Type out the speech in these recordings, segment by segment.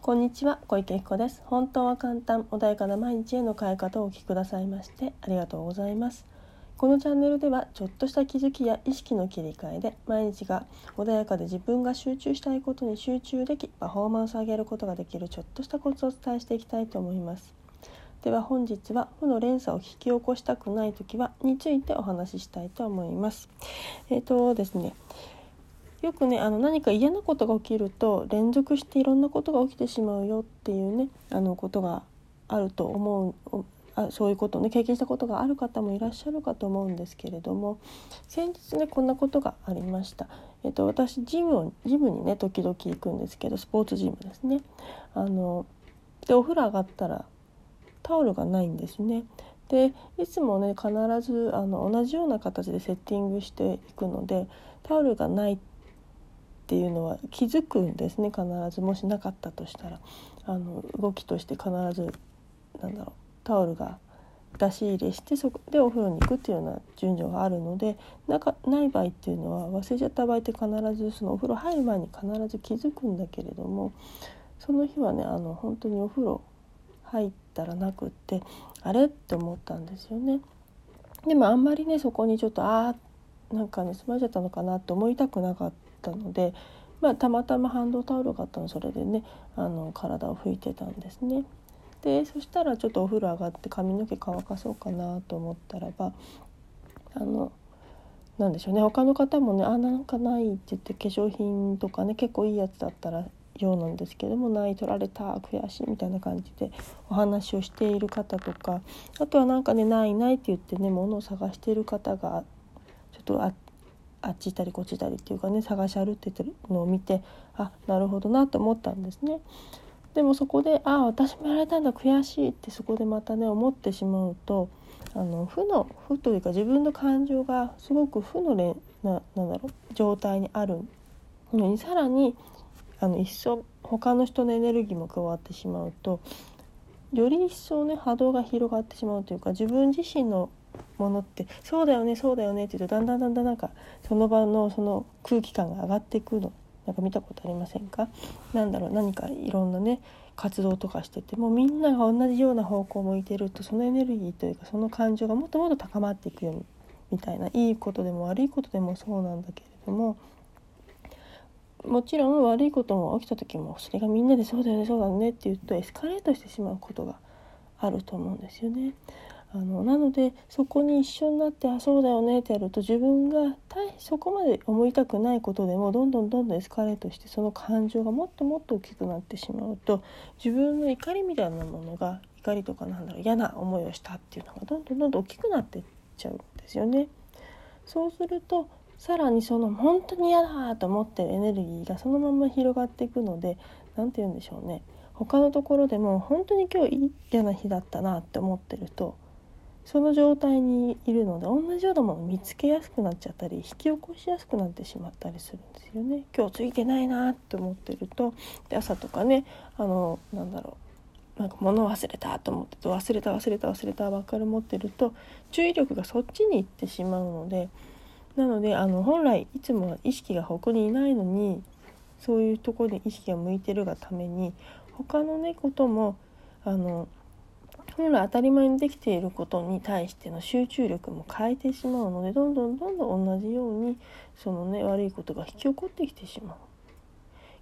こんにちは小池彦です。本当は簡単穏やかな毎日への変え方をお聞きくださいましてありがとうございます。このチャンネルではちょっとした気づきや意識の切り替えで毎日が穏やかで自分が集中したいことに集中できパフォーマンスを上げることができるちょっとしたコツをお伝えしていきたいと思います。では本日は負の連鎖を引き起こしたくない時はについてお話ししたいと思います。えっ、ー、とですねよくねあの何か嫌なことが起きると連続していろんなことが起きてしまうよっていうねあのことがあると思うあそういうことをね経験したことがある方もいらっしゃるかと思うんですけれども先日ねこんなことがありました。えっと、私ジムをジムにね時々行くんですけどスポーツジムですね。あのでお風呂上がったらタオルがないんですね。でいつもね必ずあの同じような形でセッティングしていくのでタオルがないっていうのは気づくんですね必ずもしなかったとしたらあの動きとして必ずなんだろうタオルが出し入れしてそこでお風呂に行くっていうような順序があるのでなかない場合っていうのは忘れちゃった場合って必ずそのお風呂入る前に必ず気づくんだけれどもその日はねあの本当にお風呂入ったらなくってあれって思ったんですよね。でもあんまりねそこにちょっとああなんかね済まれちゃったのかなって思いたくなかった。ので、まあ、たまたまハンドタオルがあったのそれでねあの体を拭いてたんですね。でそしたらちょっとお風呂上がって髪の毛乾かそうかなと思ったらばあのなんでしょうね他の方もね「あなんかない」って言って化粧品とかね結構いいやつだったらようなんですけども「ない取られた悔しい」みたいな感じでお話をしている方とかあとはなんかね「ないない」って言ってね物を探している方がちょっとあっあっち行ったりこっち行ったりっていうかね探し歩っててるのを見てあなるほどなと思ったんですね。でもそこでああ私もやられたんだ悔しいってそこでまたね思ってしまうとあの負の負というか自分の感情がすごく負のれななんだろう状態にあるのにさらにあの一層他の人のエネルギーも加わってしまうとより一層ね波動が広がってしまうというか自分自身のものってそうだよねそうだよねって言うとだんだんだんだんなんかその場のその空気感が上がっていくのなんか見たことありませんか？なんだろう何かいろんなね活動とかしててもみんなが同じような方向を向いてるとそのエネルギーというかその感情がもっともっと高まっていくようにみたいないいことでも悪いことでもそうなんだけれどももちろん悪いことも起きた時もそれがみんなでそうだよねそうだねって言うとエスカレートしてしまうことがあると思うんですよね。あのなのでそこに一緒になってあそうだよねってやると自分がそこまで思いたくないことでもどんどんどんどんエスカレートしてその感情がもっともっと大きくなってしまうと自分の怒りみたいなものが怒りとかなんだろう嫌な思いをしたっていうのがどんどんどんどん大きくなっていっちゃうんですよね。そうするとさらにその本当に嫌だと思ってるエネルギーがそのまま広がっていくので何て言うんでしょうね他のところでも本当に今日嫌な日だったなって思ってるとその状態にいるので同じようなものを見つけやすくなっちゃったり引き起こしやすくなってしまったりするんですよね。今日ついてないなって思ってるとで朝とかねあのなんだろうなんか物忘れたと思ってて忘れた忘れた忘れたばっかり持ってると注意力がそっちに行ってしまうのでなのであの本来いつも意識がここにいないのにそういうところで意識が向いてるがために他のねこともあの本来当たり前にできていることに対しての集中力も変えてしまうのでどんどんどんどん同じようにそのね悪いことが引き起こってきてしまう。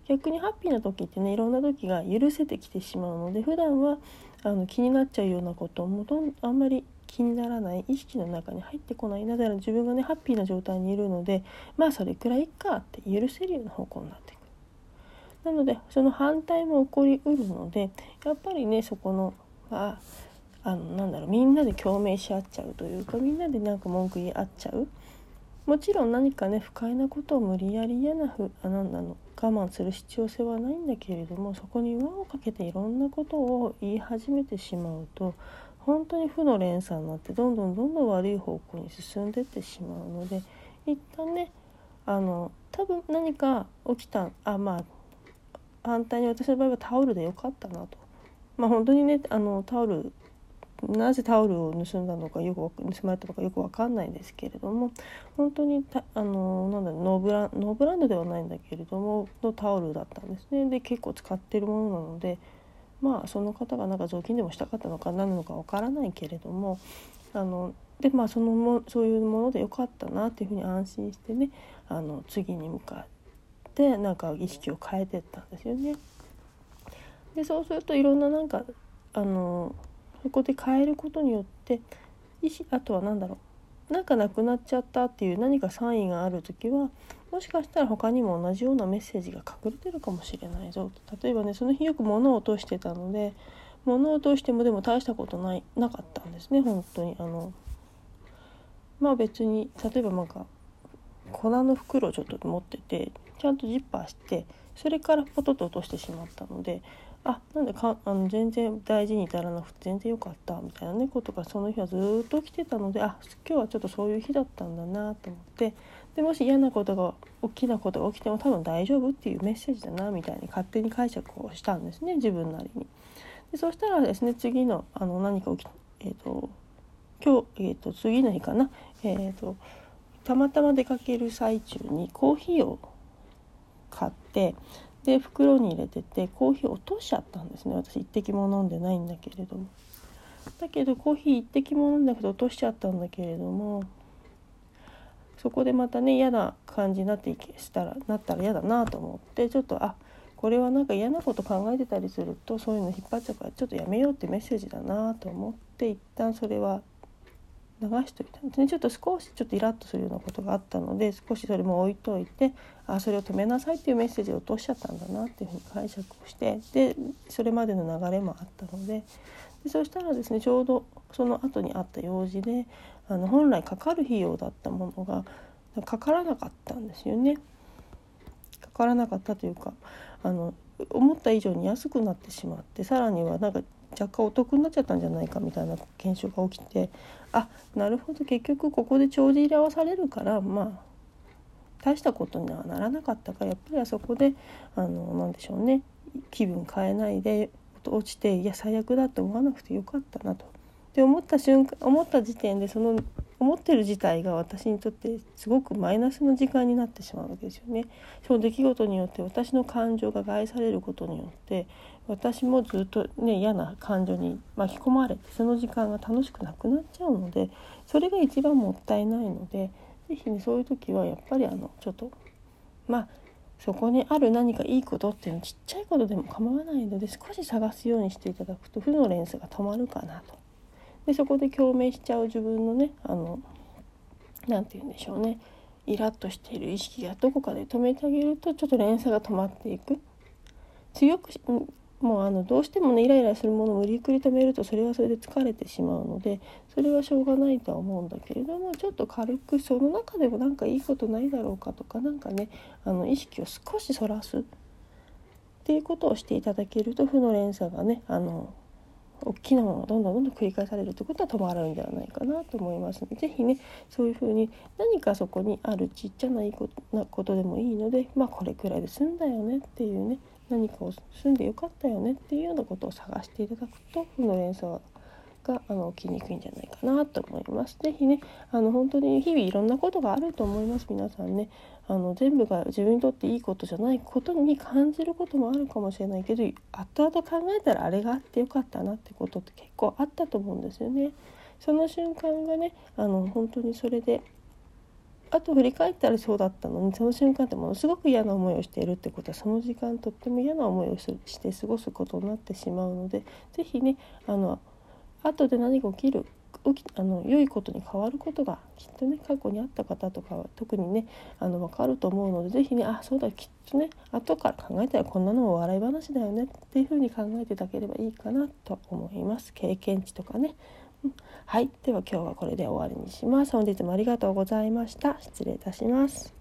逆にハッピーな時ってねいろんな時が許せてきてしまうので普段はあの気になっちゃうようなこともどんあんまり気にならない意識の中に入ってこないなぜなら自分がねハッピーな状態にいるのでまあそれくらいかって許せるような方向になっていく。なのでその反対も起こりうるのでやっぱりねそこのまああのなんだろうみんなで共鳴し合っちゃうというかみんなでなんか文句言い合っちゃうもちろん何かね不快なことを無理やり嫌なふあなんだの我慢する必要性はないんだけれどもそこに輪をかけていろんなことを言い始めてしまうと本当に負の連鎖になってどんどんどんどん悪い方向に進んでってしまうので一旦ねあの多分何か起きたあまあ反対に私の場合はタオルでよかったなと。まあ、本当にねあのタオルなぜタオルを盗んだのかよく盗まれたのかよく分かんないですけれども本当にあのなんだノーブラノーブランドではないんだけれどものタオルだったんですねで結構使ってるものなのでまあその方がなんか雑巾でもしたかったのか何なのか分からないけれどもあのでまあそのもそういうものでよかったなっていうふうに安心してねあの次に向かってなんか意識を変えてったんですよね。でそうするといろんななんかあのそこで変えることによって意思あとは何だろうなんかなくなっちゃったっていう何かサインがある時はもしかしたら他にも同じようなメッセージが隠れてるかもしれないぞ例えばねその日よく物を落としてたので物を落としてもでも大したことないなかったんですね本当に。あのまあ別に例えばなんか粉の袋をちょっと持っててちゃんとジッパーしてそれからポトッと落としてしまったのであなんでかあの全然大事に至らなくて全然良かったみたいなねことがその日はずっと起きてたのであ今日はちょっとそういう日だったんだなと思ってでもし嫌なことが大きなことが起きても多分大丈夫っていうメッセージだなみたいに勝手に解釈をしたんですね自分なりに。でそしたらですね次のあの何か起きえっ、ー、と今日、えーと、次の日かな、えーとたまたま出かける最中にコーヒーを買ってで袋に入れててコーヒー落としちゃったんですね。私一滴も飲んでないんだけれども。だけどコーヒー一滴も飲んだけど落としちゃったんだけれどもそこでまたね嫌な感じになっていけしたらなったら嫌だなと思ってちょっとあこれはなんか嫌なこと考えてたりするとそういうの引っ張っちゃうからちょっとやめようってメッセージだなと思って一旦それは流しといたんですねちょっと少しちょっとイラッとするようなことがあったので少しそれも置いといてあそれを止めなさいっていうメッセージを落としちゃったんだなっていうふうに解釈をしてでそれまでの流れもあったのででそしたらですねちょうどその後にあった用事であの本来かかる費用だったものがかからなかったんですよね。かからなかったというかあの思った以上に安くなってしまってさらにはなんか若干お得になっちゃったんじゃないかみたいな現象が起きてあなるほど結局ここで帳尻合わされるからまあ大したことにはならなかったからやっぱりあそこであのなんでしょうね気分変えないで落ちていや最悪だって思わなくてよかったなと。で思った瞬間思った時点でその思ってる自体が私にとってすごくマイナスの時間になってしまうわけですよね。その出来事によって私の感情が害されることによって私もずっとね嫌な感情に巻き込まれてその時間が楽しくなくなっちゃうのでそれが一番もったいないので是非ねそういう時はやっぱりあのちょっとまあそこにある何かいいことっていうのちっちゃいことでも構わないので少し探すようにしていただくと負の連鎖が止まるかなと。でそこで共鳴しちゃう自分のねあの何て言うんでしょうね。イラッとしている意識がどこかで止めてあげるとちょっと連鎖が止まっていく。強くもうあのどうしてもねイライラするものを無理くり止めるとそれはそれで疲れてしまうのでそれはしょうがないとは思うんだけれどもちょっと軽くその中でもなんかいいことないだろうかとか何かねあの意識を少しそらすっていうことをしていただけると負の連鎖がねあの大きなものがどんどんどんどん繰り返されるということは止まるんではないかなと思いますので是非ねそういうふうに何かそこにあるちっちゃないことなことでもいいのでまあこれくらいで済んだよねっていうね。何かを済んでよかったよねっていうようなことを探していただくと負の連鎖があの起きにくいんじゃないかなと思います。是非ねあの本当に日々いろんなことがあると思います皆さんねあの全部が自分にとっていいことじゃないことに感じることもあるかもしれないけど後々考えたらあれがあってよかったなってことって結構あったと思うんですよね。その瞬間がねあの本当にそれであと振り返ったらそうだったのにその瞬間ってものすごく嫌な思いをしているってことはその時間とっても嫌な思いをして過ごすことになってしまうので是非ねあの後で何が起きる起きあの良いことに変わることがきっとね過去にあった方とかは特にねあの分かると思うので是非ねあそうだきっとね後から考えたらこんなのも笑い話だよねっていうふうに考えていただければいいかなと思います経験値とかね。はいでは今日はこれで終わりにします。本日もありがとうございました。失礼いたします。